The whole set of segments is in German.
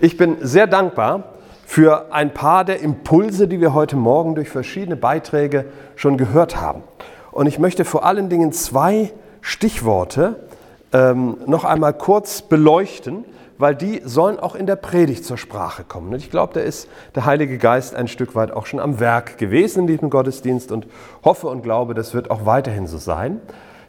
Ich bin sehr dankbar für ein paar der Impulse, die wir heute Morgen durch verschiedene Beiträge schon gehört haben. Und ich möchte vor allen Dingen zwei Stichworte ähm, noch einmal kurz beleuchten, weil die sollen auch in der Predigt zur Sprache kommen. Und ich glaube, da ist der Heilige Geist ein Stück weit auch schon am Werk gewesen in diesem Gottesdienst und hoffe und glaube, das wird auch weiterhin so sein.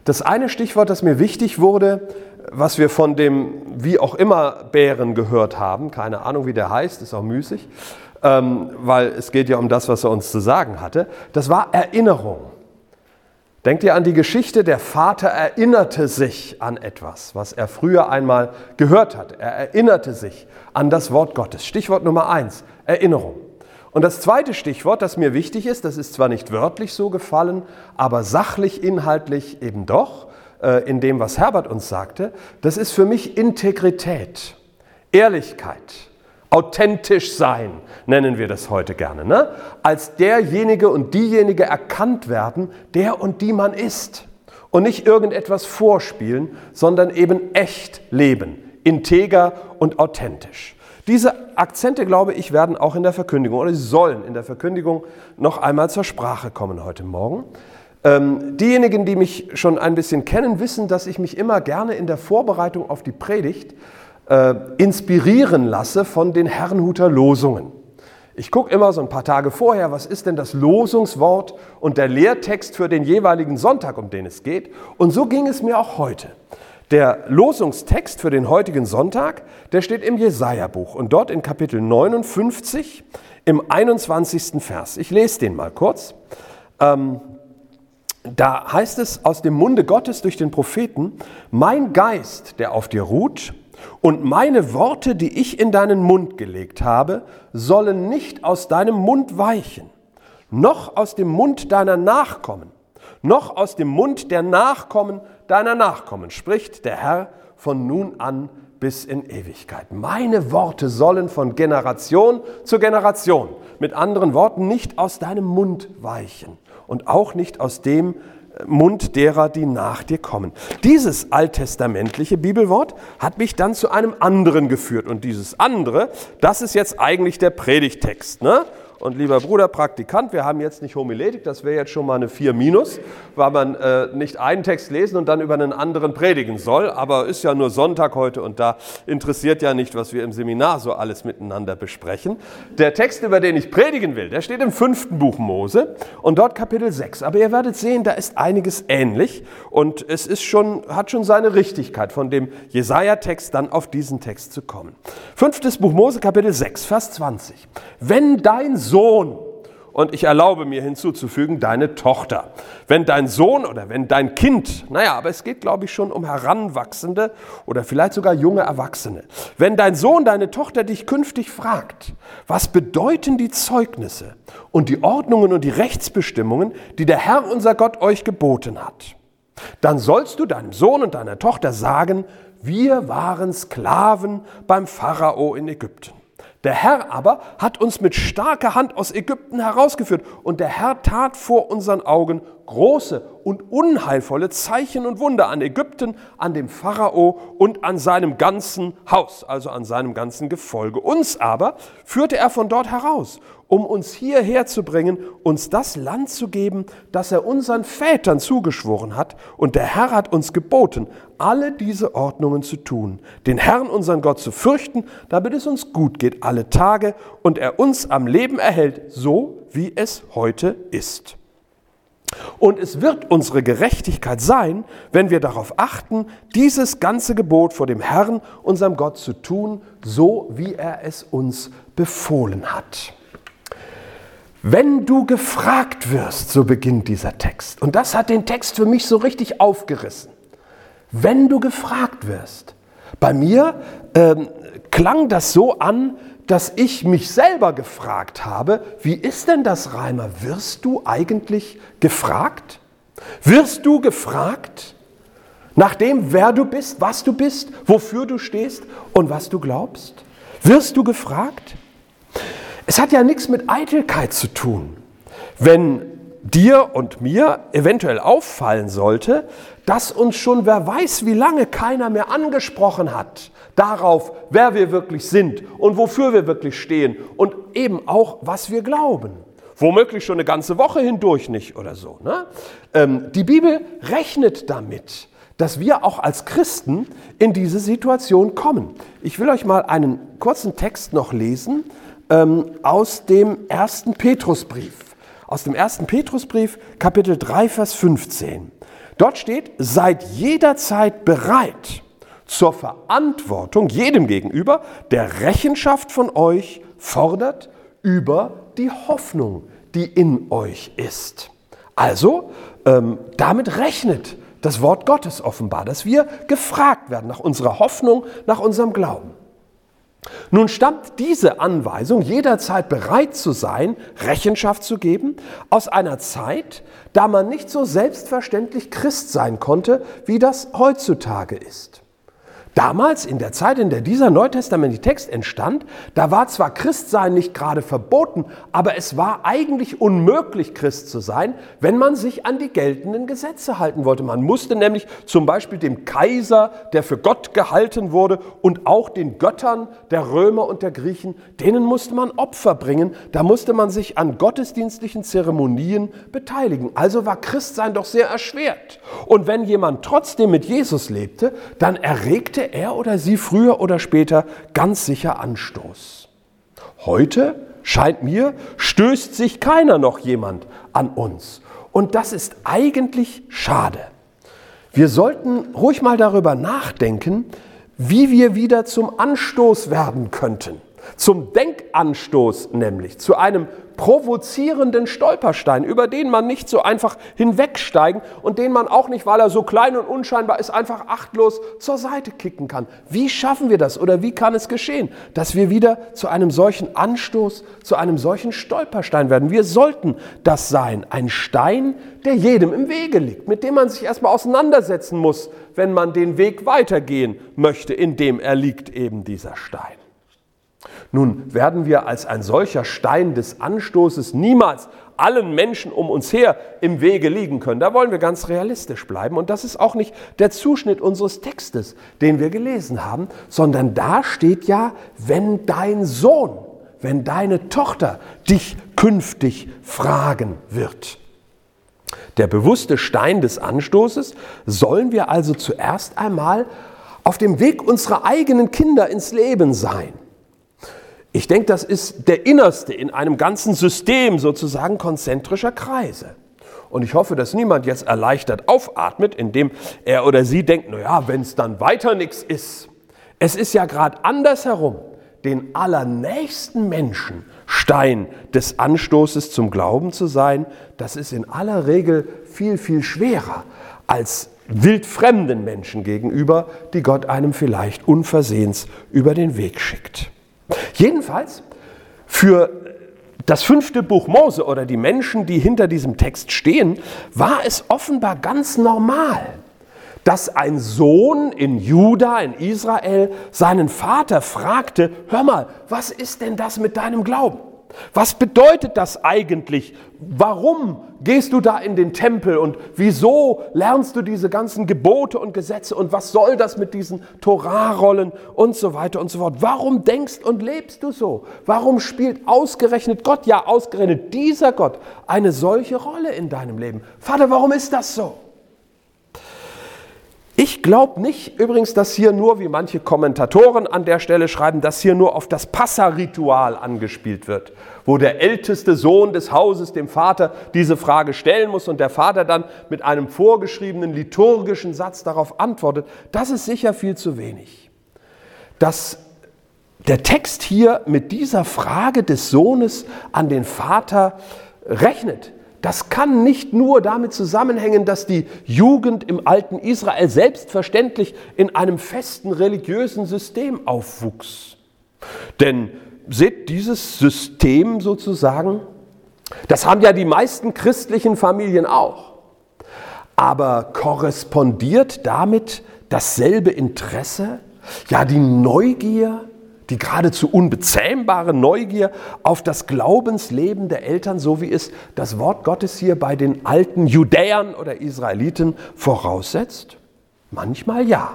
Das eine Stichwort, das mir wichtig wurde, was wir von dem wie auch immer Bären gehört haben, keine Ahnung, wie der heißt, ist auch müßig, ähm, weil es geht ja um das, was er uns zu sagen hatte, das war Erinnerung. Denkt ihr an die Geschichte, der Vater erinnerte sich an etwas, was er früher einmal gehört hat. Er erinnerte sich an das Wort Gottes. Stichwort Nummer eins, Erinnerung. Und das zweite Stichwort, das mir wichtig ist, das ist zwar nicht wörtlich so gefallen, aber sachlich, inhaltlich eben doch, äh, in dem, was Herbert uns sagte, das ist für mich Integrität, Ehrlichkeit, authentisch sein, nennen wir das heute gerne. Ne? Als derjenige und diejenige erkannt werden, der und die man ist. Und nicht irgendetwas vorspielen, sondern eben echt leben, integer und authentisch. Diese Akzente, glaube ich, werden auch in der Verkündigung oder sie sollen in der Verkündigung noch einmal zur Sprache kommen heute Morgen. Ähm, diejenigen, die mich schon ein bisschen kennen, wissen, dass ich mich immer gerne in der Vorbereitung auf die Predigt äh, inspirieren lasse von den Herrnhuter Losungen. Ich gucke immer so ein paar Tage vorher, was ist denn das Losungswort und der Lehrtext für den jeweiligen Sonntag, um den es geht. Und so ging es mir auch heute. Der Losungstext für den heutigen Sonntag, der steht im Jesaja-Buch und dort in Kapitel 59 im 21. Vers. Ich lese den mal kurz. Ähm, da heißt es aus dem Munde Gottes durch den Propheten, mein Geist, der auf dir ruht, und meine Worte, die ich in deinen Mund gelegt habe, sollen nicht aus deinem Mund weichen, noch aus dem Mund deiner Nachkommen, noch aus dem Mund der Nachkommen deiner Nachkommen, spricht der Herr von nun an bis in Ewigkeit. Meine Worte sollen von Generation zu Generation, mit anderen Worten, nicht aus deinem Mund weichen und auch nicht aus dem äh, Mund derer, die nach dir kommen. Dieses alttestamentliche Bibelwort hat mich dann zu einem anderen geführt. Und dieses andere, das ist jetzt eigentlich der Predigtext. Ne? Und lieber Bruder Praktikant, wir haben jetzt nicht Homiletik, das wäre jetzt schon mal eine 4 minus, weil man äh, nicht einen Text lesen und dann über einen anderen predigen soll. Aber ist ja nur Sonntag heute und da interessiert ja nicht, was wir im Seminar so alles miteinander besprechen. Der Text, über den ich predigen will, der steht im fünften Buch Mose und dort Kapitel 6. Aber ihr werdet sehen, da ist einiges ähnlich und es ist schon, hat schon seine Richtigkeit, von dem Jesaja-Text dann auf diesen Text zu kommen. Fünftes Buch Mose, Kapitel 6, Vers 20. Wenn dein und ich erlaube mir hinzuzufügen, deine Tochter. Wenn dein Sohn oder wenn dein Kind, naja, aber es geht, glaube ich, schon um Heranwachsende oder vielleicht sogar junge Erwachsene. Wenn dein Sohn, deine Tochter dich künftig fragt, was bedeuten die Zeugnisse und die Ordnungen und die Rechtsbestimmungen, die der Herr unser Gott euch geboten hat, dann sollst du deinem Sohn und deiner Tochter sagen, wir waren Sklaven beim Pharao in Ägypten. Der Herr aber hat uns mit starker Hand aus Ägypten herausgeführt und der Herr tat vor unseren Augen große und unheilvolle Zeichen und Wunder an Ägypten, an dem Pharao und an seinem ganzen Haus, also an seinem ganzen Gefolge. Uns aber führte er von dort heraus um uns hierher zu bringen, uns das Land zu geben, das er unseren Vätern zugeschworen hat. Und der Herr hat uns geboten, alle diese Ordnungen zu tun, den Herrn, unseren Gott, zu fürchten, damit es uns gut geht alle Tage und er uns am Leben erhält, so wie es heute ist. Und es wird unsere Gerechtigkeit sein, wenn wir darauf achten, dieses ganze Gebot vor dem Herrn, unserem Gott, zu tun, so wie er es uns befohlen hat. Wenn du gefragt wirst, so beginnt dieser Text. Und das hat den Text für mich so richtig aufgerissen. Wenn du gefragt wirst. Bei mir ähm, klang das so an, dass ich mich selber gefragt habe, wie ist denn das, Reimer? Wirst du eigentlich gefragt? Wirst du gefragt nach dem, wer du bist, was du bist, wofür du stehst und was du glaubst? Wirst du gefragt? Es hat ja nichts mit Eitelkeit zu tun, wenn dir und mir eventuell auffallen sollte, dass uns schon wer weiß wie lange keiner mehr angesprochen hat darauf, wer wir wirklich sind und wofür wir wirklich stehen und eben auch, was wir glauben. Womöglich schon eine ganze Woche hindurch nicht oder so. Ne? Ähm, die Bibel rechnet damit, dass wir auch als Christen in diese Situation kommen. Ich will euch mal einen kurzen Text noch lesen ähm, aus dem ersten Petrusbrief. Aus dem ersten Petrusbrief, Kapitel 3, Vers 15. Dort steht, seid jederzeit bereit zur Verantwortung jedem gegenüber, der Rechenschaft von euch fordert über die Hoffnung, die in euch ist. Also, ähm, damit rechnet das Wort Gottes offenbar, dass wir gefragt werden nach unserer Hoffnung, nach unserem Glauben. Nun stammt diese Anweisung, jederzeit bereit zu sein, Rechenschaft zu geben, aus einer Zeit, da man nicht so selbstverständlich Christ sein konnte, wie das heutzutage ist. Damals, in der Zeit, in der dieser neutestamentliche Text entstand, da war zwar Christsein nicht gerade verboten, aber es war eigentlich unmöglich, Christ zu sein, wenn man sich an die geltenden Gesetze halten wollte. Man musste nämlich zum Beispiel dem Kaiser, der für Gott gehalten wurde, und auch den Göttern der Römer und der Griechen, denen musste man Opfer bringen, da musste man sich an gottesdienstlichen Zeremonien beteiligen. Also war Christsein doch sehr erschwert. Und wenn jemand trotzdem mit Jesus lebte, dann erregte erregte er oder sie früher oder später ganz sicher Anstoß. Heute, scheint mir, stößt sich keiner noch jemand an uns. Und das ist eigentlich schade. Wir sollten ruhig mal darüber nachdenken, wie wir wieder zum Anstoß werden könnten. Zum Denkanstoß nämlich, zu einem provozierenden Stolperstein, über den man nicht so einfach hinwegsteigen und den man auch nicht, weil er so klein und unscheinbar ist, einfach achtlos zur Seite kicken kann. Wie schaffen wir das oder wie kann es geschehen, dass wir wieder zu einem solchen Anstoß, zu einem solchen Stolperstein werden? Wir sollten das sein, ein Stein, der jedem im Wege liegt, mit dem man sich erstmal auseinandersetzen muss, wenn man den Weg weitergehen möchte, in dem er liegt eben dieser Stein. Nun werden wir als ein solcher Stein des Anstoßes niemals allen Menschen um uns her im Wege liegen können. Da wollen wir ganz realistisch bleiben. Und das ist auch nicht der Zuschnitt unseres Textes, den wir gelesen haben, sondern da steht ja, wenn dein Sohn, wenn deine Tochter dich künftig fragen wird. Der bewusste Stein des Anstoßes sollen wir also zuerst einmal auf dem Weg unserer eigenen Kinder ins Leben sein. Ich denke, das ist der innerste in einem ganzen System sozusagen konzentrischer Kreise. Und ich hoffe, dass niemand jetzt erleichtert aufatmet, indem er oder sie denkt, naja, wenn es dann weiter nichts ist. Es ist ja gerade andersherum, den allernächsten Menschen Stein des Anstoßes zum Glauben zu sein, das ist in aller Regel viel, viel schwerer als wildfremden Menschen gegenüber, die Gott einem vielleicht unversehens über den Weg schickt. Jedenfalls für das fünfte Buch Mose oder die Menschen, die hinter diesem Text stehen, war es offenbar ganz normal, dass ein Sohn in Juda, in Israel, seinen Vater fragte, hör mal, was ist denn das mit deinem Glauben? Was bedeutet das eigentlich? Warum gehst du da in den Tempel und wieso lernst du diese ganzen Gebote und Gesetze und was soll das mit diesen Torarollen und so weiter und so fort? Warum denkst und lebst du so? Warum spielt ausgerechnet Gott, ja ausgerechnet dieser Gott, eine solche Rolle in deinem Leben? Vater, warum ist das so? Ich glaube nicht übrigens, dass hier nur, wie manche Kommentatoren an der Stelle schreiben, dass hier nur auf das Passaritual angespielt wird, wo der älteste Sohn des Hauses dem Vater diese Frage stellen muss und der Vater dann mit einem vorgeschriebenen liturgischen Satz darauf antwortet. Das ist sicher viel zu wenig. Dass der Text hier mit dieser Frage des Sohnes an den Vater rechnet, das kann nicht nur damit zusammenhängen, dass die Jugend im alten Israel selbstverständlich in einem festen religiösen System aufwuchs. Denn seht, dieses System sozusagen, das haben ja die meisten christlichen Familien auch. Aber korrespondiert damit dasselbe Interesse, ja die Neugier, die geradezu unbezähmbare Neugier auf das Glaubensleben der Eltern, so wie es das Wort Gottes hier bei den alten Judäern oder Israeliten voraussetzt? Manchmal ja.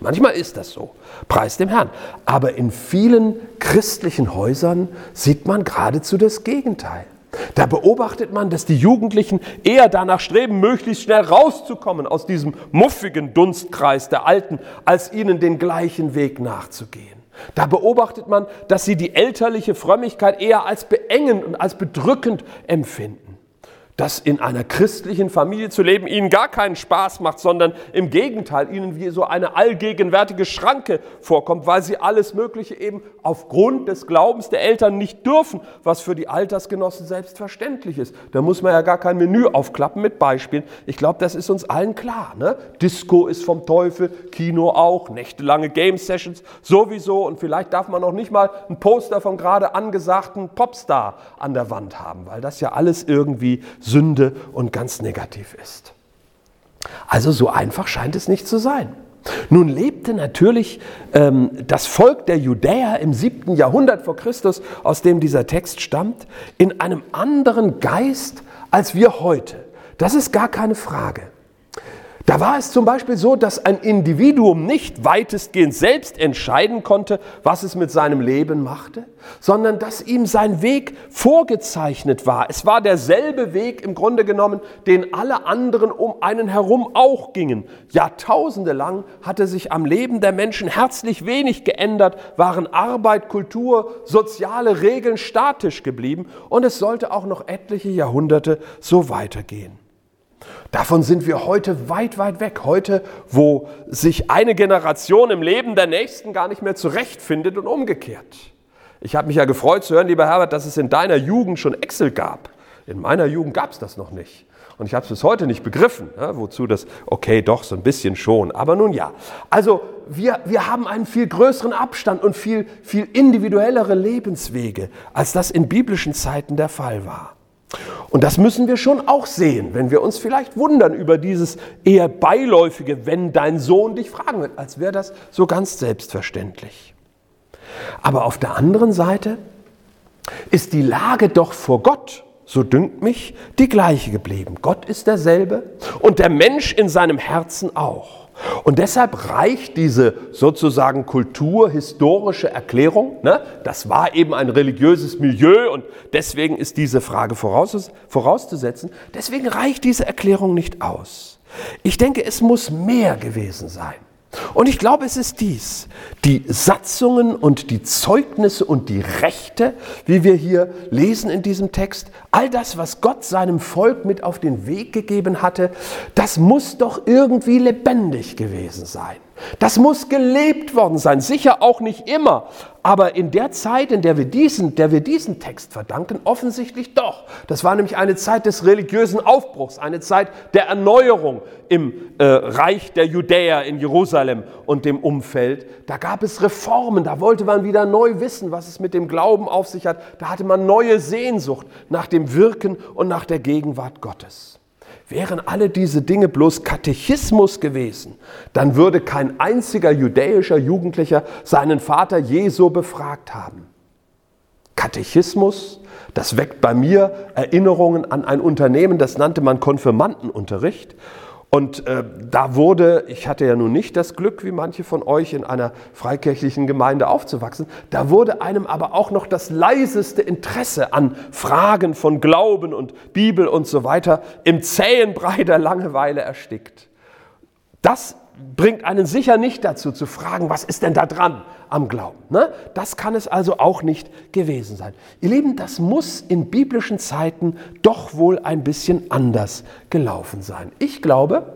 Manchmal ist das so. Preis dem Herrn. Aber in vielen christlichen Häusern sieht man geradezu das Gegenteil. Da beobachtet man, dass die Jugendlichen eher danach streben, möglichst schnell rauszukommen aus diesem muffigen Dunstkreis der Alten, als ihnen den gleichen Weg nachzugehen. Da beobachtet man, dass sie die elterliche Frömmigkeit eher als beengend und als bedrückend empfinden dass in einer christlichen Familie zu leben ihnen gar keinen Spaß macht, sondern im Gegenteil ihnen wie so eine allgegenwärtige Schranke vorkommt, weil sie alles Mögliche eben aufgrund des Glaubens der Eltern nicht dürfen, was für die Altersgenossen selbstverständlich ist. Da muss man ja gar kein Menü aufklappen mit Beispielen. Ich glaube, das ist uns allen klar. Ne? Disco ist vom Teufel, Kino auch, nächtelange Game Sessions sowieso und vielleicht darf man auch nicht mal ein Poster vom gerade angesagten Popstar an der Wand haben, weil das ja alles irgendwie Sünde und ganz negativ ist. Also so einfach scheint es nicht zu sein. Nun lebte natürlich ähm, das Volk der Judäer im siebten Jahrhundert vor Christus, aus dem dieser Text stammt, in einem anderen Geist als wir heute. Das ist gar keine Frage. Da war es zum Beispiel so, dass ein Individuum nicht weitestgehend selbst entscheiden konnte, was es mit seinem Leben machte, sondern dass ihm sein Weg vorgezeichnet war. Es war derselbe Weg im Grunde genommen, den alle anderen um einen herum auch gingen. Jahrtausende lang hatte sich am Leben der Menschen herzlich wenig geändert, waren Arbeit, Kultur, soziale Regeln statisch geblieben und es sollte auch noch etliche Jahrhunderte so weitergehen. Davon sind wir heute weit, weit weg. Heute, wo sich eine Generation im Leben der Nächsten gar nicht mehr zurechtfindet und umgekehrt. Ich habe mich ja gefreut zu hören, lieber Herbert, dass es in deiner Jugend schon Excel gab. In meiner Jugend gab es das noch nicht. Und ich habe es bis heute nicht begriffen, ja, wozu das, okay, doch, so ein bisschen schon. Aber nun ja. Also wir, wir haben einen viel größeren Abstand und viel, viel individuellere Lebenswege, als das in biblischen Zeiten der Fall war. Und das müssen wir schon auch sehen, wenn wir uns vielleicht wundern über dieses eher beiläufige, wenn dein Sohn dich fragen wird, als wäre das so ganz selbstverständlich. Aber auf der anderen Seite ist die Lage doch vor Gott, so dünkt mich, die gleiche geblieben. Gott ist derselbe und der Mensch in seinem Herzen auch. Und deshalb reicht diese sozusagen kulturhistorische Erklärung, ne, das war eben ein religiöses Milieu und deswegen ist diese Frage vorauszusetzen, deswegen reicht diese Erklärung nicht aus. Ich denke, es muss mehr gewesen sein. Und ich glaube, es ist dies, die Satzungen und die Zeugnisse und die Rechte, wie wir hier lesen in diesem Text, all das, was Gott seinem Volk mit auf den Weg gegeben hatte, das muss doch irgendwie lebendig gewesen sein. Das muss gelebt worden sein, sicher auch nicht immer, aber in der Zeit, in der wir diesen, der wir diesen Text verdanken, offensichtlich doch. Das war nämlich eine Zeit des religiösen Aufbruchs, eine Zeit der Erneuerung im äh, Reich der Judäer in Jerusalem und dem Umfeld. Da gab es Reformen, da wollte man wieder neu wissen, was es mit dem Glauben auf sich hat. Da hatte man neue Sehnsucht nach dem Wirken und nach der Gegenwart Gottes. Wären alle diese Dinge bloß Katechismus gewesen, dann würde kein einziger judäischer Jugendlicher seinen Vater je so befragt haben. Katechismus, das weckt bei mir Erinnerungen an ein Unternehmen, das nannte man Konfirmandenunterricht. Und äh, da wurde, ich hatte ja nun nicht das Glück, wie manche von euch in einer freikirchlichen Gemeinde aufzuwachsen, da wurde einem aber auch noch das leiseste Interesse an Fragen von Glauben und Bibel und so weiter im zähen Brei der Langeweile erstickt. Das bringt einen sicher nicht dazu zu fragen, was ist denn da dran am Glauben. Ne? Das kann es also auch nicht gewesen sein. Ihr Lieben, das muss in biblischen Zeiten doch wohl ein bisschen anders gelaufen sein. Ich glaube,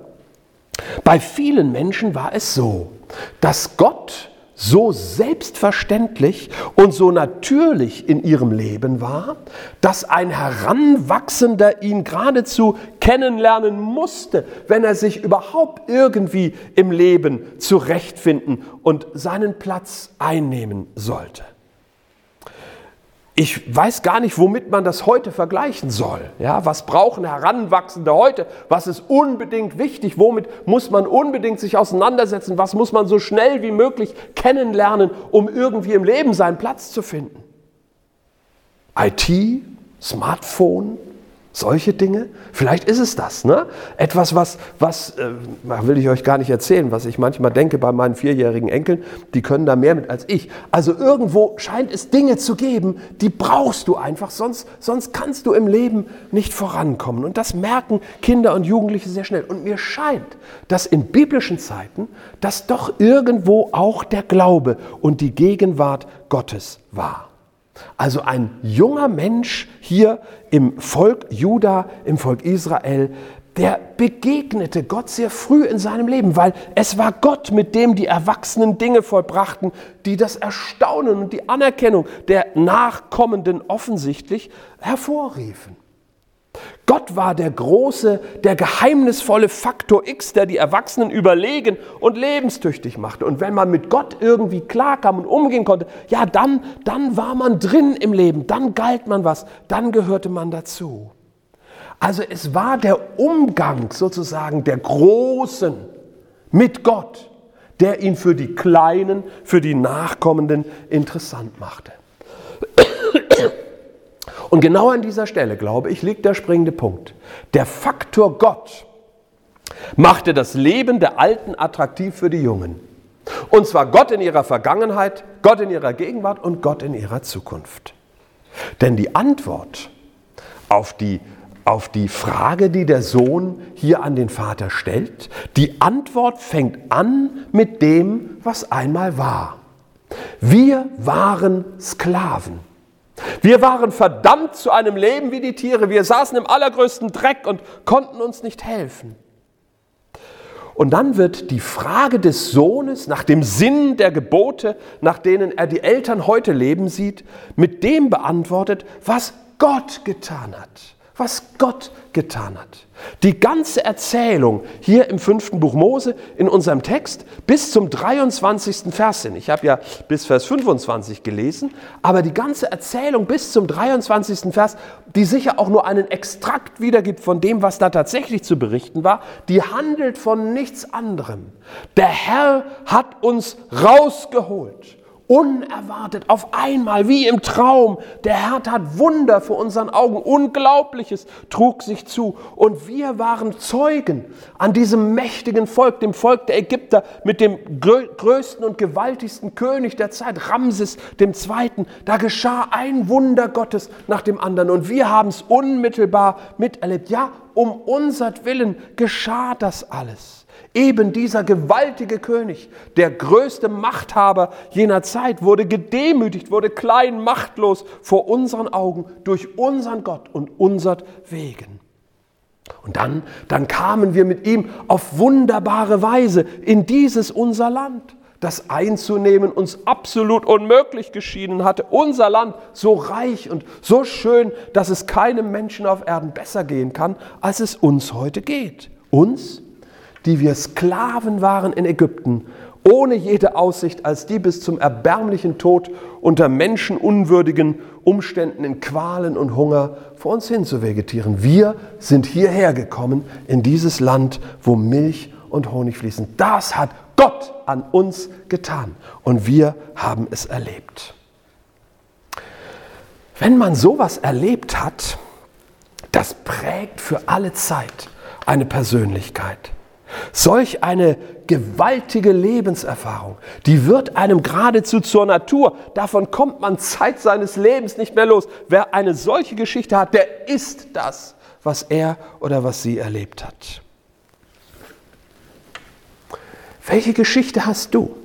bei vielen Menschen war es so, dass Gott so selbstverständlich und so natürlich in ihrem Leben war, dass ein Heranwachsender ihn geradezu kennenlernen musste, wenn er sich überhaupt irgendwie im Leben zurechtfinden und seinen Platz einnehmen sollte. Ich weiß gar nicht, womit man das heute vergleichen soll. Ja, was brauchen Heranwachsende heute? Was ist unbedingt wichtig? Womit muss man unbedingt sich auseinandersetzen? Was muss man so schnell wie möglich kennenlernen, um irgendwie im Leben seinen Platz zu finden? IT, Smartphone, solche Dinge? Vielleicht ist es das. Ne? Etwas, was, was äh, will ich euch gar nicht erzählen, was ich manchmal denke bei meinen vierjährigen Enkeln, die können da mehr mit als ich. Also irgendwo scheint es Dinge zu geben, die brauchst du einfach, sonst, sonst kannst du im Leben nicht vorankommen. Und das merken Kinder und Jugendliche sehr schnell. Und mir scheint, dass in biblischen Zeiten das doch irgendwo auch der Glaube und die Gegenwart Gottes war. Also ein junger Mensch hier im Volk Juda, im Volk Israel, der begegnete Gott sehr früh in seinem Leben, weil es war Gott, mit dem die Erwachsenen Dinge vollbrachten, die das Erstaunen und die Anerkennung der Nachkommenden offensichtlich hervorriefen. Gott war der große, der geheimnisvolle Faktor X, der die Erwachsenen überlegen und lebenstüchtig machte. Und wenn man mit Gott irgendwie klarkam und umgehen konnte, ja, dann, dann war man drin im Leben, dann galt man was, dann gehörte man dazu. Also es war der Umgang sozusagen der Großen mit Gott, der ihn für die Kleinen, für die Nachkommenden interessant machte. Und genau an dieser Stelle, glaube ich, liegt der springende Punkt. Der Faktor Gott machte das Leben der Alten attraktiv für die Jungen. Und zwar Gott in ihrer Vergangenheit, Gott in ihrer Gegenwart und Gott in ihrer Zukunft. Denn die Antwort auf die, auf die Frage, die der Sohn hier an den Vater stellt, die Antwort fängt an mit dem, was einmal war. Wir waren Sklaven. Wir waren verdammt zu einem Leben wie die Tiere. Wir saßen im allergrößten Dreck und konnten uns nicht helfen. Und dann wird die Frage des Sohnes nach dem Sinn der Gebote, nach denen er die Eltern heute leben sieht, mit dem beantwortet, was Gott getan hat was Gott getan hat. Die ganze Erzählung hier im fünften Buch Mose in unserem Text bis zum 23. Vers sind. Ich habe ja bis Vers 25 gelesen, aber die ganze Erzählung bis zum 23. Vers, die sicher auch nur einen Extrakt wiedergibt von dem, was da tatsächlich zu berichten war, die handelt von nichts anderem. Der Herr hat uns rausgeholt Unerwartet, auf einmal, wie im Traum. Der Herr tat Wunder vor unseren Augen. Unglaubliches trug sich zu. Und wir waren Zeugen an diesem mächtigen Volk, dem Volk der Ägypter, mit dem größten und gewaltigsten König der Zeit, Ramses II. Da geschah ein Wunder Gottes nach dem anderen. Und wir haben es unmittelbar miterlebt. Ja, um unsert Willen geschah das alles. Eben dieser gewaltige König, der größte Machthaber jener Zeit, wurde gedemütigt, wurde klein, machtlos vor unseren Augen durch unseren Gott und unsert Wegen. Und dann, dann kamen wir mit ihm auf wunderbare Weise in dieses unser Land, das einzunehmen uns absolut unmöglich geschienen hatte. Unser Land so reich und so schön, dass es keinem Menschen auf Erden besser gehen kann, als es uns heute geht. Uns die wir Sklaven waren in Ägypten, ohne jede Aussicht, als die bis zum erbärmlichen Tod unter menschenunwürdigen Umständen in Qualen und Hunger vor uns hin zu vegetieren. Wir sind hierher gekommen in dieses Land, wo Milch und Honig fließen. Das hat Gott an uns getan und wir haben es erlebt. Wenn man sowas erlebt hat, das prägt für alle Zeit eine Persönlichkeit. Solch eine gewaltige Lebenserfahrung, die wird einem geradezu zur Natur. Davon kommt man Zeit seines Lebens nicht mehr los. Wer eine solche Geschichte hat, der ist das, was er oder was sie erlebt hat. Welche Geschichte hast du?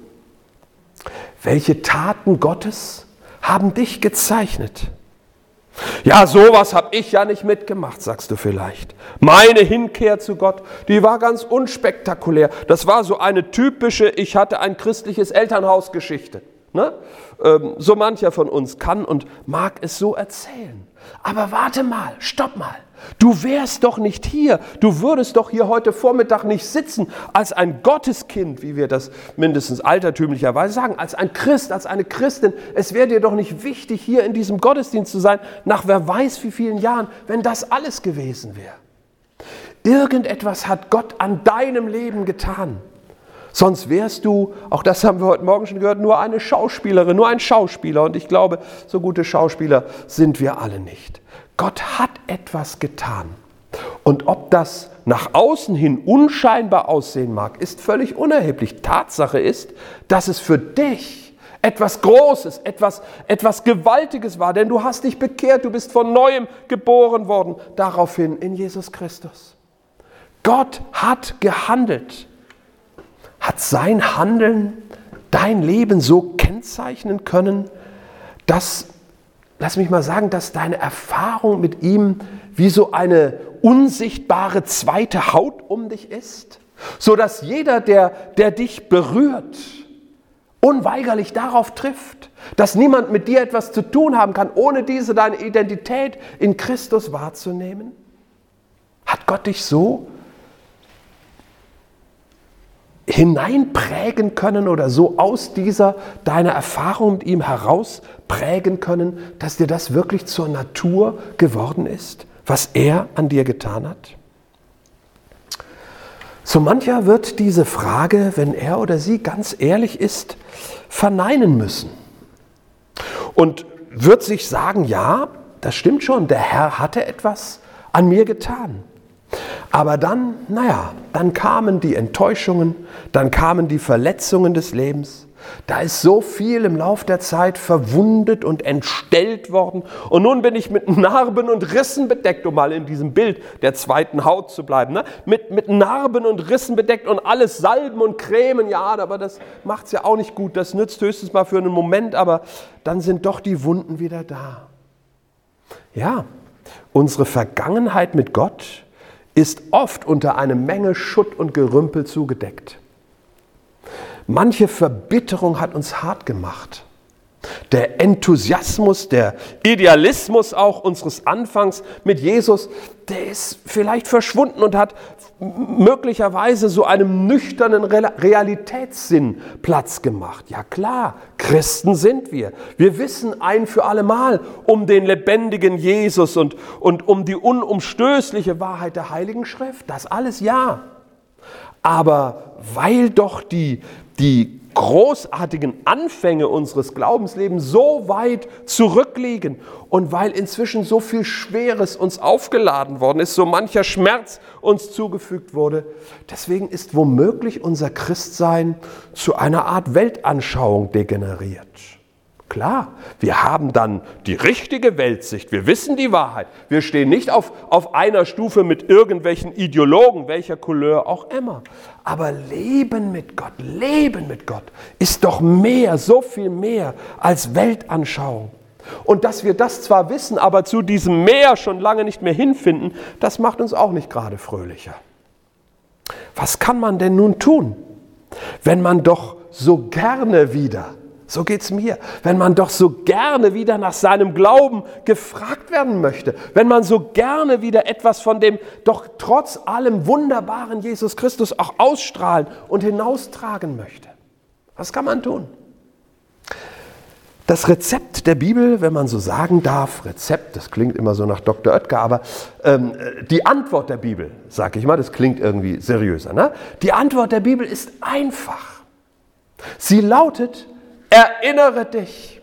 Welche Taten Gottes haben dich gezeichnet? Ja, sowas habe ich ja nicht mitgemacht, sagst du vielleicht. Meine Hinkehr zu Gott, die war ganz unspektakulär. Das war so eine typische, ich hatte ein christliches Elternhaus Geschichte. Ne? Ähm, so mancher von uns kann und mag es so erzählen. Aber warte mal, stopp mal. Du wärst doch nicht hier, du würdest doch hier heute Vormittag nicht sitzen als ein Gotteskind, wie wir das mindestens altertümlicherweise sagen, als ein Christ, als eine Christin. Es wäre dir doch nicht wichtig, hier in diesem Gottesdienst zu sein, nach wer weiß wie vielen Jahren, wenn das alles gewesen wäre. Irgendetwas hat Gott an deinem Leben getan. Sonst wärst du, auch das haben wir heute Morgen schon gehört, nur eine Schauspielerin, nur ein Schauspieler. Und ich glaube, so gute Schauspieler sind wir alle nicht. Gott hat etwas getan. Und ob das nach außen hin unscheinbar aussehen mag, ist völlig unerheblich. Tatsache ist, dass es für dich etwas Großes, etwas, etwas Gewaltiges war, denn du hast dich bekehrt, du bist von neuem geboren worden, daraufhin in Jesus Christus. Gott hat gehandelt hat sein Handeln dein Leben so kennzeichnen können, dass, lass mich mal sagen, dass deine Erfahrung mit ihm wie so eine unsichtbare zweite Haut um dich ist, so dass jeder, der, der dich berührt, unweigerlich darauf trifft, dass niemand mit dir etwas zu tun haben kann, ohne diese deine Identität in Christus wahrzunehmen? Hat Gott dich so hineinprägen können oder so aus dieser deiner Erfahrung mit ihm heraus prägen können, dass dir das wirklich zur Natur geworden ist, was er an dir getan hat? So mancher wird diese Frage, wenn er oder sie ganz ehrlich ist, verneinen müssen und wird sich sagen, ja, das stimmt schon, der Herr hatte etwas an mir getan. Aber dann, naja, dann kamen die Enttäuschungen, dann kamen die Verletzungen des Lebens. Da ist so viel im Lauf der Zeit verwundet und entstellt worden. Und nun bin ich mit Narben und Rissen bedeckt, um mal in diesem Bild der zweiten Haut zu bleiben. Ne? Mit, mit Narben und Rissen bedeckt und alles Salben und Cremen. Ja, aber das macht es ja auch nicht gut. Das nützt höchstens mal für einen Moment, aber dann sind doch die Wunden wieder da. Ja, unsere Vergangenheit mit Gott ist oft unter eine Menge Schutt und Gerümpel zugedeckt. Manche Verbitterung hat uns hart gemacht. Der Enthusiasmus, der Idealismus auch unseres Anfangs mit Jesus, der ist vielleicht verschwunden und hat möglicherweise so einem nüchternen Realitätssinn Platz gemacht. Ja klar, Christen sind wir. Wir wissen ein für allemal um den lebendigen Jesus und, und um die unumstößliche Wahrheit der Heiligen Schrift. Das alles ja. Aber weil doch die, die großartigen Anfänge unseres Glaubenslebens so weit zurückliegen und weil inzwischen so viel Schweres uns aufgeladen worden ist, so mancher Schmerz uns zugefügt wurde, deswegen ist womöglich unser Christsein zu einer Art Weltanschauung degeneriert. Klar, wir haben dann die richtige Weltsicht, wir wissen die Wahrheit. Wir stehen nicht auf, auf einer Stufe mit irgendwelchen Ideologen, welcher Couleur auch immer. Aber Leben mit Gott, Leben mit Gott ist doch mehr, so viel mehr als Weltanschauung. Und dass wir das zwar wissen, aber zu diesem Meer schon lange nicht mehr hinfinden, das macht uns auch nicht gerade fröhlicher. Was kann man denn nun tun, wenn man doch so gerne wieder so geht es mir. Wenn man doch so gerne wieder nach seinem Glauben gefragt werden möchte, wenn man so gerne wieder etwas von dem doch trotz allem wunderbaren Jesus Christus auch ausstrahlen und hinaustragen möchte. Was kann man tun? Das Rezept der Bibel, wenn man so sagen darf, Rezept, das klingt immer so nach Dr. Oetker, aber ähm, die Antwort der Bibel, sage ich mal, das klingt irgendwie seriöser. Ne? Die Antwort der Bibel ist einfach. Sie lautet, Erinnere dich.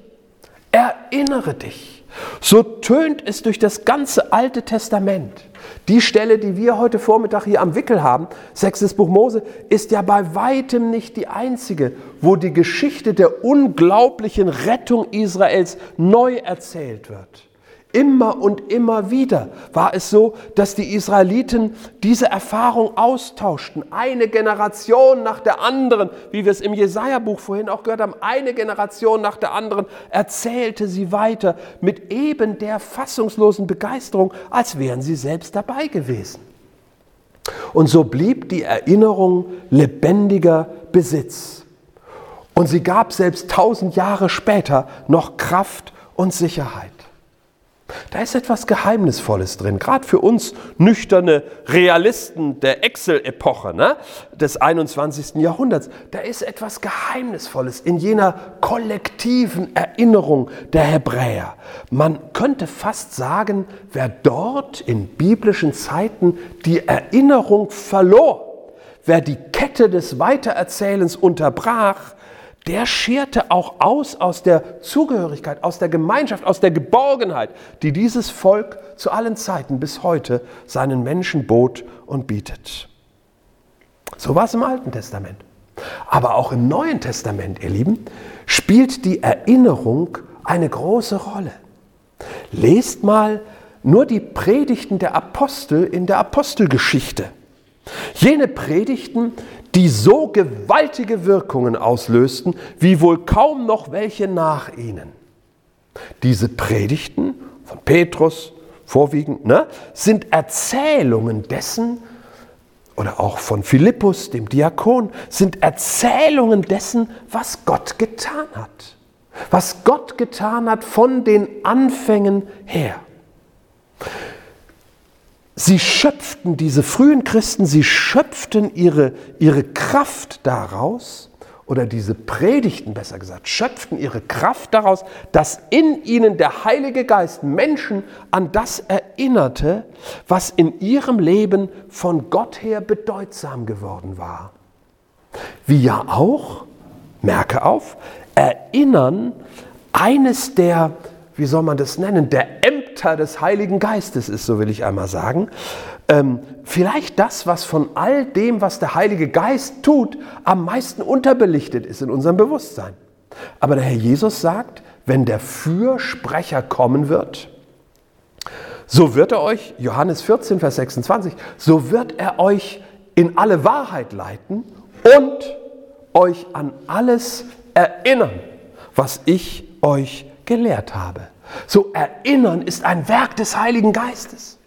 Erinnere dich. So tönt es durch das ganze Alte Testament. Die Stelle, die wir heute Vormittag hier am Wickel haben, sechstes Buch Mose, ist ja bei weitem nicht die einzige, wo die Geschichte der unglaublichen Rettung Israels neu erzählt wird. Immer und immer wieder war es so, dass die Israeliten diese Erfahrung austauschten. Eine Generation nach der anderen, wie wir es im Jesaja-Buch vorhin auch gehört haben, eine Generation nach der anderen erzählte sie weiter mit eben der fassungslosen Begeisterung, als wären sie selbst dabei gewesen. Und so blieb die Erinnerung lebendiger Besitz. Und sie gab selbst tausend Jahre später noch Kraft und Sicherheit. Da ist etwas Geheimnisvolles drin, gerade für uns nüchterne Realisten der Excel-Epoche ne, des 21. Jahrhunderts. Da ist etwas Geheimnisvolles in jener kollektiven Erinnerung der Hebräer. Man könnte fast sagen, wer dort in biblischen Zeiten die Erinnerung verlor, wer die Kette des Weitererzählens unterbrach, der scherte auch aus aus der Zugehörigkeit, aus der Gemeinschaft, aus der Geborgenheit, die dieses Volk zu allen Zeiten bis heute seinen Menschen bot und bietet. So war es im Alten Testament. Aber auch im Neuen Testament, ihr Lieben, spielt die Erinnerung eine große Rolle. Lest mal nur die Predigten der Apostel in der Apostelgeschichte. Jene Predigten, die so gewaltige Wirkungen auslösten, wie wohl kaum noch welche nach ihnen. Diese Predigten von Petrus vorwiegend ne, sind Erzählungen dessen, oder auch von Philippus, dem Diakon, sind Erzählungen dessen, was Gott getan hat. Was Gott getan hat von den Anfängen her. Sie schöpften, diese frühen Christen, sie schöpften ihre, ihre Kraft daraus, oder diese Predigten besser gesagt, schöpften ihre Kraft daraus, dass in ihnen der Heilige Geist Menschen an das erinnerte, was in ihrem Leben von Gott her bedeutsam geworden war. Wie ja auch, merke auf, erinnern eines der wie soll man das nennen, der Ämter des Heiligen Geistes ist, so will ich einmal sagen. Ähm, vielleicht das, was von all dem, was der Heilige Geist tut, am meisten unterbelichtet ist in unserem Bewusstsein. Aber der Herr Jesus sagt, wenn der Fürsprecher kommen wird, so wird er euch, Johannes 14, Vers 26, so wird er euch in alle Wahrheit leiten und euch an alles erinnern, was ich euch gelehrt habe. So erinnern ist ein Werk des Heiligen Geistes.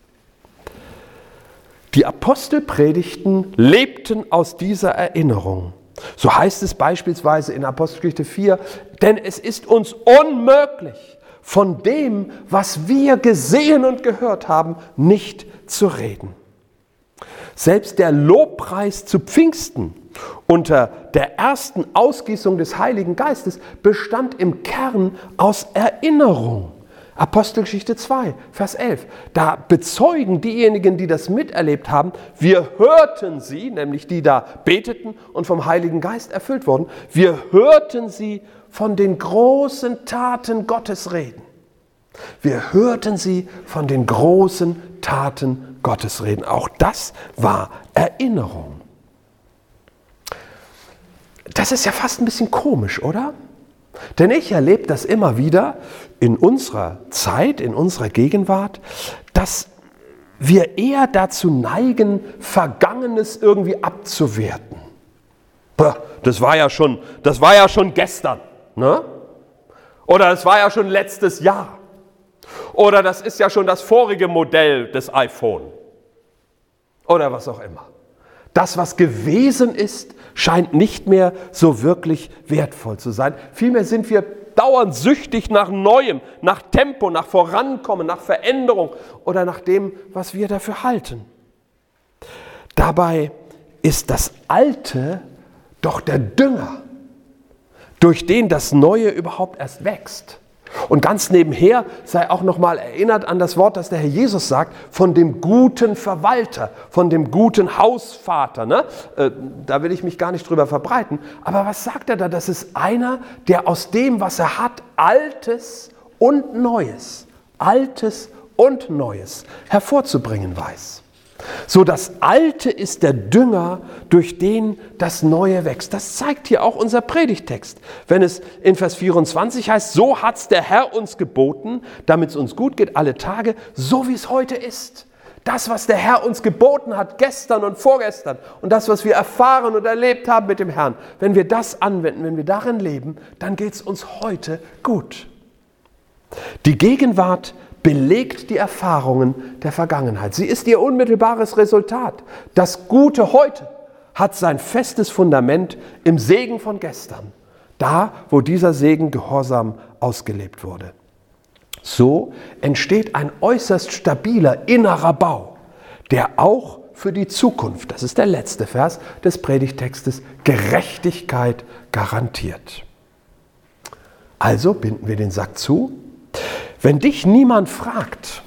Die Apostelpredigten lebten aus dieser Erinnerung. So heißt es beispielsweise in Apostelgeschichte 4, denn es ist uns unmöglich, von dem, was wir gesehen und gehört haben, nicht zu reden. Selbst der Lobpreis zu Pfingsten unter der ersten Ausgießung des Heiligen Geistes bestand im Kern aus Erinnerung. Apostelgeschichte 2, Vers 11. Da bezeugen diejenigen, die das miterlebt haben, wir hörten sie, nämlich die da beteten und vom Heiligen Geist erfüllt wurden, wir hörten sie von den großen Taten Gottes reden. Wir hörten sie von den großen Taten Gottes reden. Auch das war Erinnerung. Das ist ja fast ein bisschen komisch, oder? Denn ich erlebe das immer wieder in unserer Zeit, in unserer Gegenwart, dass wir eher dazu neigen, Vergangenes irgendwie abzuwerten. Das war ja schon, das war ja schon gestern, ne? Oder es war ja schon letztes Jahr. Oder das ist ja schon das vorige Modell des iPhone. Oder was auch immer. Das, was gewesen ist, scheint nicht mehr so wirklich wertvoll zu sein. Vielmehr sind wir dauernd süchtig nach Neuem, nach Tempo, nach Vorankommen, nach Veränderung oder nach dem, was wir dafür halten. Dabei ist das Alte doch der Dünger, durch den das Neue überhaupt erst wächst. Und ganz nebenher sei auch nochmal erinnert an das Wort, das der Herr Jesus sagt, von dem guten Verwalter, von dem guten Hausvater. Ne? Äh, da will ich mich gar nicht drüber verbreiten. Aber was sagt er da? Das ist einer, der aus dem, was er hat, Altes und Neues, Altes und Neues hervorzubringen weiß. So das Alte ist der Dünger, durch den das Neue wächst. Das zeigt hier auch unser Predigtext. Wenn es in Vers 24 heißt, so hat's der Herr uns geboten, damit es uns gut geht alle Tage, so wie es heute ist. Das, was der Herr uns geboten hat, gestern und vorgestern, und das, was wir erfahren und erlebt haben mit dem Herrn, wenn wir das anwenden, wenn wir darin leben, dann geht es uns heute gut. Die Gegenwart belegt die Erfahrungen der Vergangenheit. Sie ist ihr unmittelbares Resultat. Das Gute heute hat sein festes Fundament im Segen von gestern. da wo dieser Segen gehorsam ausgelebt wurde. So entsteht ein äußerst stabiler innerer Bau, der auch für die Zukunft, das ist der letzte Vers des Predigtextes, Gerechtigkeit garantiert. Also binden wir den Sack zu. Wenn dich niemand fragt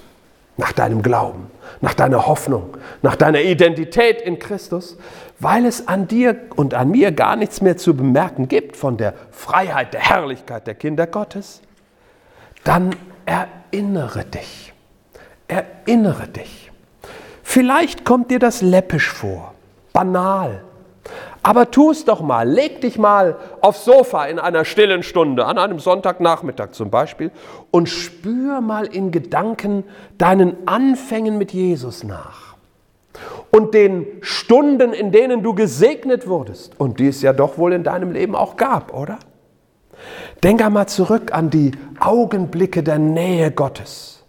nach deinem Glauben, nach deiner Hoffnung, nach deiner Identität in Christus, weil es an dir und an mir gar nichts mehr zu bemerken gibt von der Freiheit, der Herrlichkeit der Kinder Gottes, dann erinnere dich. Erinnere dich. Vielleicht kommt dir das läppisch vor, banal. Aber tu es doch mal, leg dich mal aufs Sofa in einer stillen Stunde, an einem Sonntagnachmittag zum Beispiel, und spür mal in Gedanken deinen Anfängen mit Jesus nach. Und den Stunden, in denen du gesegnet wurdest und die es ja doch wohl in deinem Leben auch gab, oder? Denk einmal zurück an die Augenblicke der Nähe Gottes,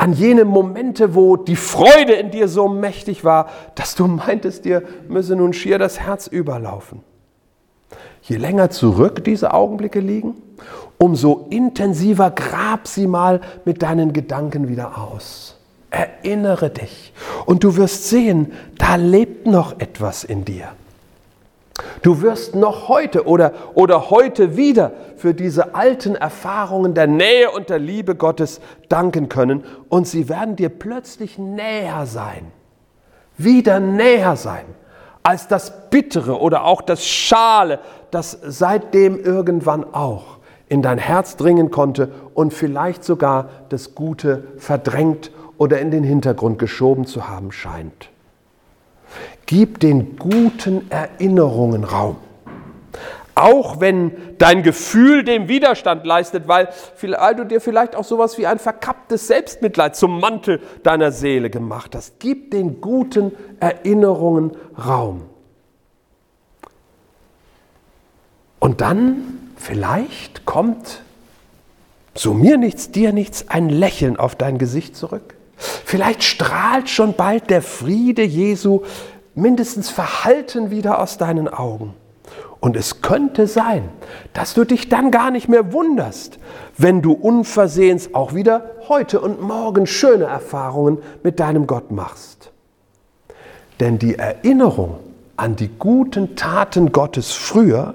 an jene Momente, wo die Freude in dir so mächtig war, dass du meintest, dir müsse nun schier das Herz überlaufen. Je länger zurück diese Augenblicke liegen, umso intensiver grab sie mal mit deinen Gedanken wieder aus. Erinnere dich und du wirst sehen, da lebt noch etwas in dir. Du wirst noch heute oder, oder heute wieder für diese alten Erfahrungen der Nähe und der Liebe Gottes danken können und sie werden dir plötzlich näher sein, wieder näher sein als das Bittere oder auch das Schale, das seitdem irgendwann auch in dein Herz dringen konnte und vielleicht sogar das Gute verdrängt oder in den Hintergrund geschoben zu haben scheint. Gib den guten Erinnerungen Raum. Auch wenn dein Gefühl dem Widerstand leistet, weil, du dir vielleicht auch sowas wie ein verkapptes Selbstmitleid zum Mantel deiner Seele gemacht hast. Gib den guten Erinnerungen Raum. Und dann vielleicht kommt, so mir nichts, dir nichts, ein Lächeln auf dein Gesicht zurück. Vielleicht strahlt schon bald der Friede Jesu mindestens Verhalten wieder aus deinen Augen. Und es könnte sein, dass du dich dann gar nicht mehr wunderst, wenn du unversehens auch wieder heute und morgen schöne Erfahrungen mit deinem Gott machst. Denn die Erinnerung an die guten Taten Gottes früher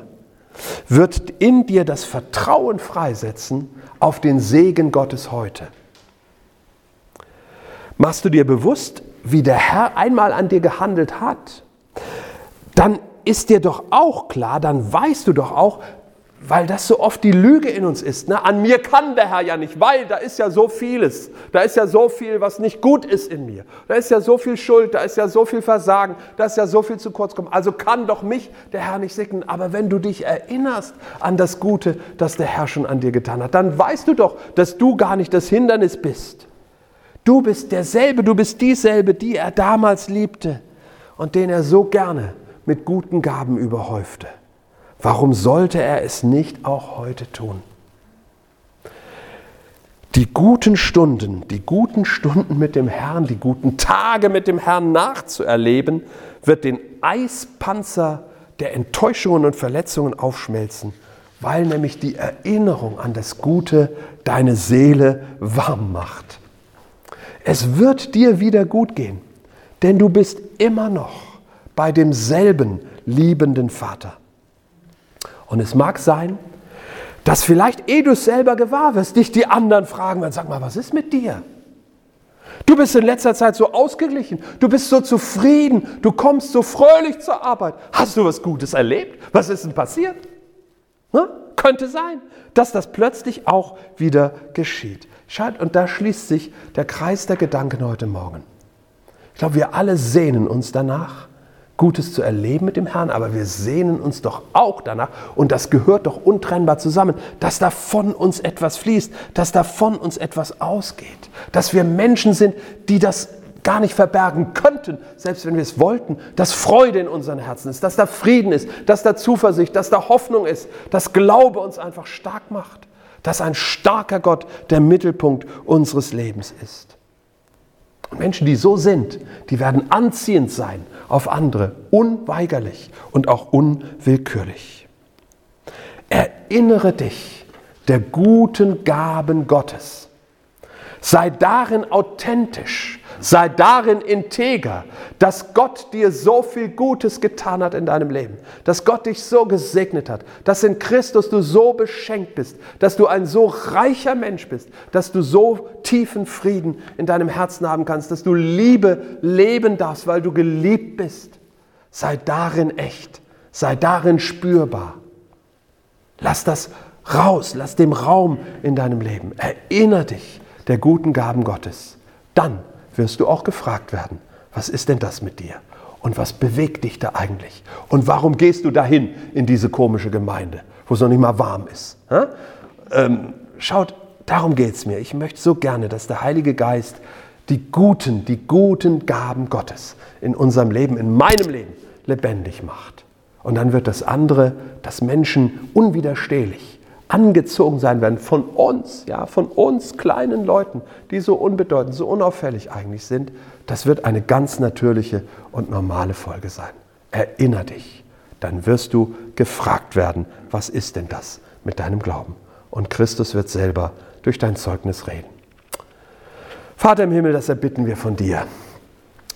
wird in dir das Vertrauen freisetzen auf den Segen Gottes heute. Machst du dir bewusst, wie der Herr einmal an dir gehandelt hat, dann ist dir doch auch klar, dann weißt du doch auch, weil das so oft die Lüge in uns ist. Ne? An mir kann der Herr ja nicht, weil da ist ja so vieles. Da ist ja so viel, was nicht gut ist in mir. Da ist ja so viel Schuld, da ist ja so viel Versagen, da ist ja so viel zu kurz kommen. Also kann doch mich der Herr nicht segnen. Aber wenn du dich erinnerst an das Gute, das der Herr schon an dir getan hat, dann weißt du doch, dass du gar nicht das Hindernis bist. Du bist derselbe, du bist dieselbe, die er damals liebte und den er so gerne mit guten Gaben überhäufte. Warum sollte er es nicht auch heute tun? Die guten Stunden, die guten Stunden mit dem Herrn, die guten Tage mit dem Herrn nachzuerleben, wird den Eispanzer der Enttäuschungen und Verletzungen aufschmelzen, weil nämlich die Erinnerung an das Gute deine Seele warm macht. Es wird dir wieder gut gehen, denn du bist immer noch bei demselben liebenden Vater. Und es mag sein, dass vielleicht, ehe du selber gewahr wirst, dich die anderen fragen werden, sag mal, was ist mit dir? Du bist in letzter Zeit so ausgeglichen, du bist so zufrieden, du kommst so fröhlich zur Arbeit. Hast du was Gutes erlebt? Was ist denn passiert? Ne? Könnte sein, dass das plötzlich auch wieder geschieht. Schaut, und da schließt sich der Kreis der Gedanken heute Morgen. Ich glaube, wir alle sehnen uns danach, Gutes zu erleben mit dem Herrn, aber wir sehnen uns doch auch danach, und das gehört doch untrennbar zusammen, dass da von uns etwas fließt, dass da von uns etwas ausgeht, dass wir Menschen sind, die das gar nicht verbergen könnten, selbst wenn wir es wollten, dass Freude in unseren Herzen ist, dass da Frieden ist, dass da Zuversicht, dass da Hoffnung ist, dass Glaube uns einfach stark macht, dass ein starker Gott der Mittelpunkt unseres Lebens ist. Und Menschen, die so sind, die werden anziehend sein auf andere, unweigerlich und auch unwillkürlich. Erinnere dich der guten Gaben Gottes. Sei darin authentisch, sei darin integer, dass Gott dir so viel Gutes getan hat in deinem Leben, dass Gott dich so gesegnet hat, dass in Christus du so beschenkt bist, dass du ein so reicher Mensch bist, dass du so tiefen Frieden in deinem Herzen haben kannst, dass du Liebe leben darfst, weil du geliebt bist. Sei darin echt, sei darin spürbar. Lass das raus, lass dem Raum in deinem Leben. Erinnere dich der guten Gaben Gottes. Dann wirst du auch gefragt werden, was ist denn das mit dir? Und was bewegt dich da eigentlich? Und warum gehst du dahin in diese komische Gemeinde, wo es noch nicht mal warm ist? Ähm, schaut, darum geht es mir. Ich möchte so gerne, dass der Heilige Geist die guten, die guten Gaben Gottes in unserem Leben, in meinem Leben lebendig macht. Und dann wird das andere, dass Menschen unwiderstehlich angezogen sein werden von uns, ja, von uns kleinen Leuten, die so unbedeutend, so unauffällig eigentlich sind, das wird eine ganz natürliche und normale Folge sein. Erinner dich, dann wirst du gefragt werden, was ist denn das mit deinem Glauben? Und Christus wird selber durch dein Zeugnis reden. Vater im Himmel, das erbitten wir von dir.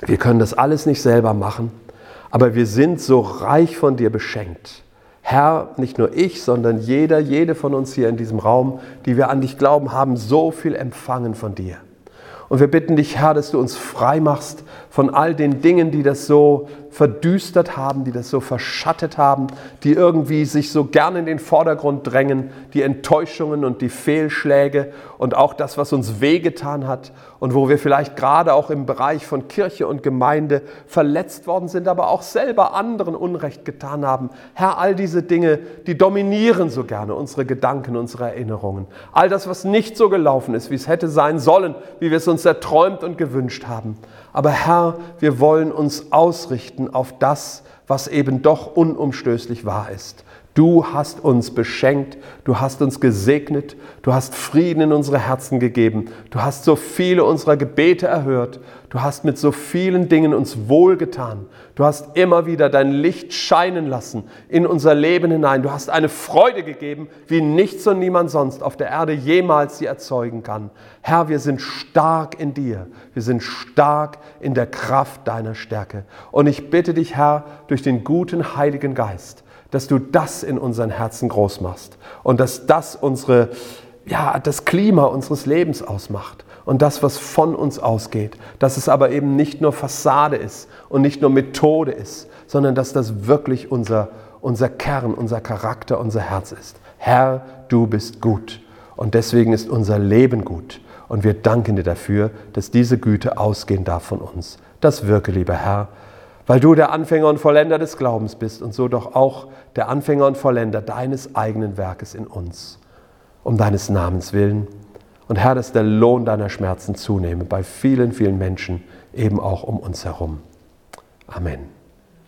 Wir können das alles nicht selber machen, aber wir sind so reich von dir beschenkt. Herr, nicht nur ich, sondern jeder, jede von uns hier in diesem Raum, die wir an dich glauben, haben so viel empfangen von dir. Und wir bitten dich, Herr, dass du uns frei machst von all den Dingen, die das so verdüstert haben, die das so verschattet haben, die irgendwie sich so gerne in den Vordergrund drängen, die Enttäuschungen und die Fehlschläge und auch das, was uns wehgetan hat und wo wir vielleicht gerade auch im Bereich von Kirche und Gemeinde verletzt worden sind, aber auch selber anderen Unrecht getan haben. Herr, all diese Dinge, die dominieren so gerne unsere Gedanken, unsere Erinnerungen. All das, was nicht so gelaufen ist, wie es hätte sein sollen, wie wir es uns erträumt und gewünscht haben. Aber Herr, wir wollen uns ausrichten auf das, was eben doch unumstößlich wahr ist. Du hast uns beschenkt, du hast uns gesegnet, du hast Frieden in unsere Herzen gegeben, du hast so viele unserer Gebete erhört, du hast mit so vielen Dingen uns wohlgetan, du hast immer wieder dein Licht scheinen lassen in unser Leben hinein, du hast eine Freude gegeben, wie nichts und niemand sonst auf der Erde jemals sie erzeugen kann. Herr, wir sind stark in dir, wir sind stark in der Kraft deiner Stärke. Und ich bitte dich, Herr, durch den guten Heiligen Geist, dass du das in unseren Herzen groß machst und dass das unsere, ja, das Klima unseres Lebens ausmacht und das, was von uns ausgeht, dass es aber eben nicht nur Fassade ist und nicht nur Methode ist, sondern dass das wirklich unser, unser Kern, unser Charakter, unser Herz ist. Herr, du bist gut und deswegen ist unser Leben gut und wir danken dir dafür, dass diese Güte ausgehen darf von uns. Das wirke, lieber Herr, weil du der Anfänger und Vollender des Glaubens bist und so doch auch der Anfänger und Vollender deines eigenen Werkes in uns, um deines Namens willen. Und Herr, dass der Lohn deiner Schmerzen zunehme bei vielen, vielen Menschen, eben auch um uns herum. Amen.